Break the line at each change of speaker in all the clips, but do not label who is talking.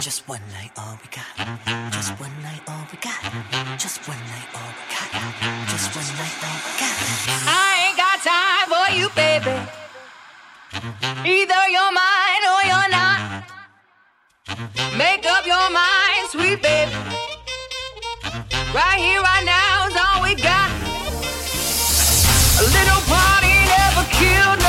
Just one night, all we got. Just one night, all we got. Just one night, all we got. Just one night, all we got.
I ain't got time for you, baby. Either you're mine or you're not. Make up your mind, sweet baby. Right here, right now is all we got. A little party never killed.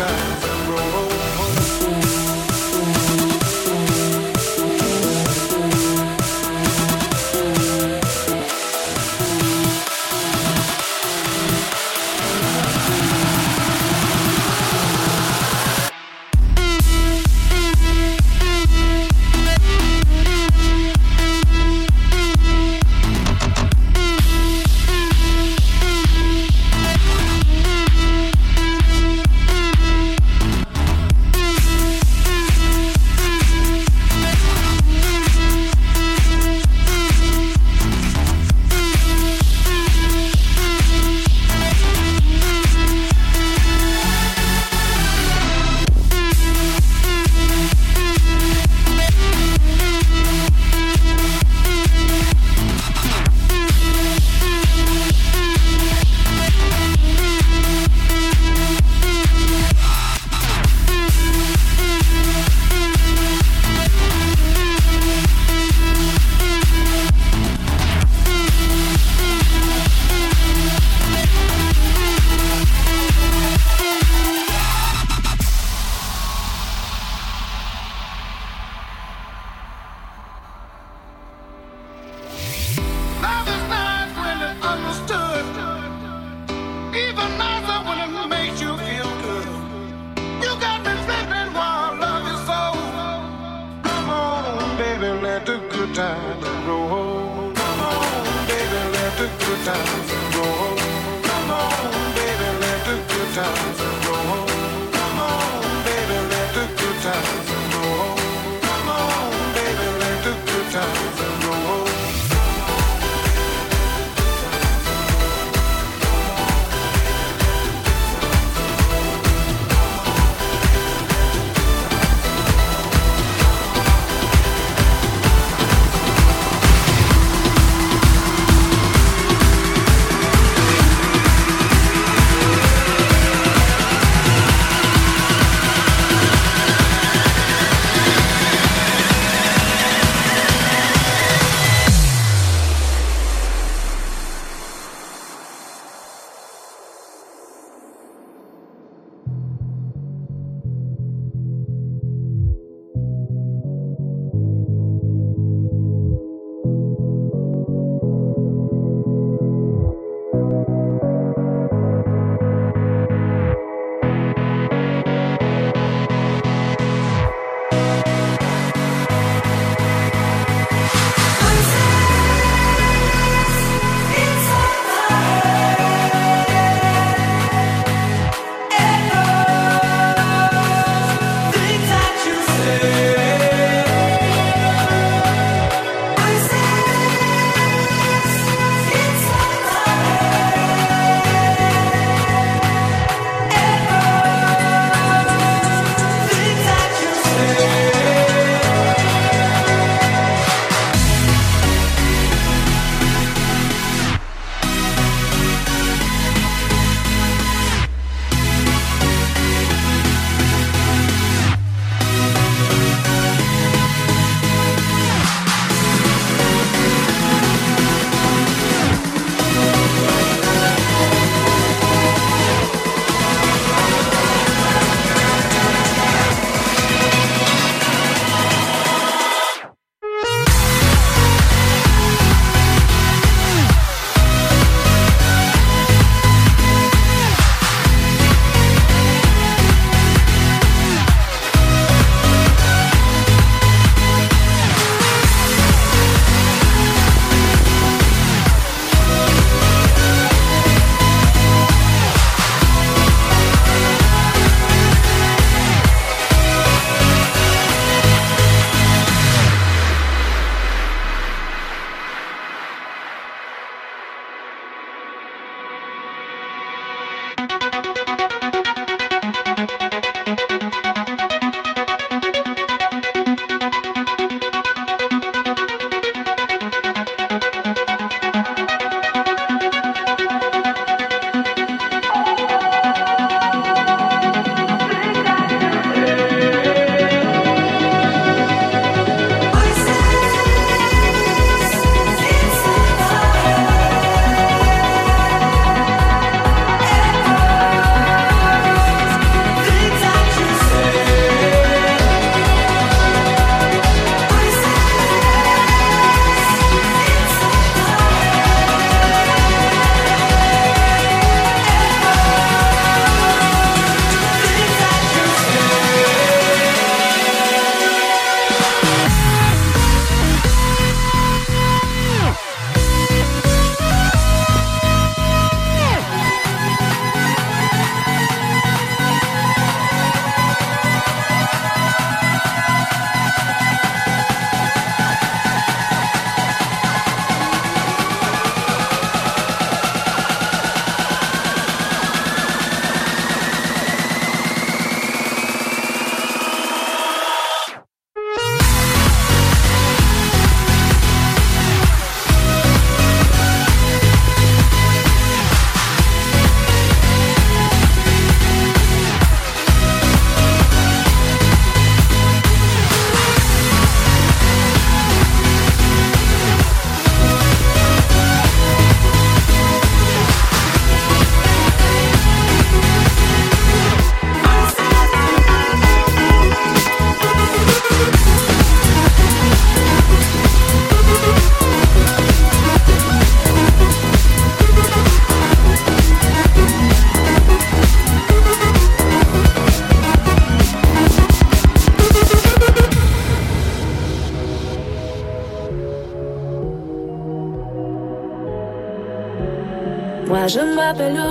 time.
papelón.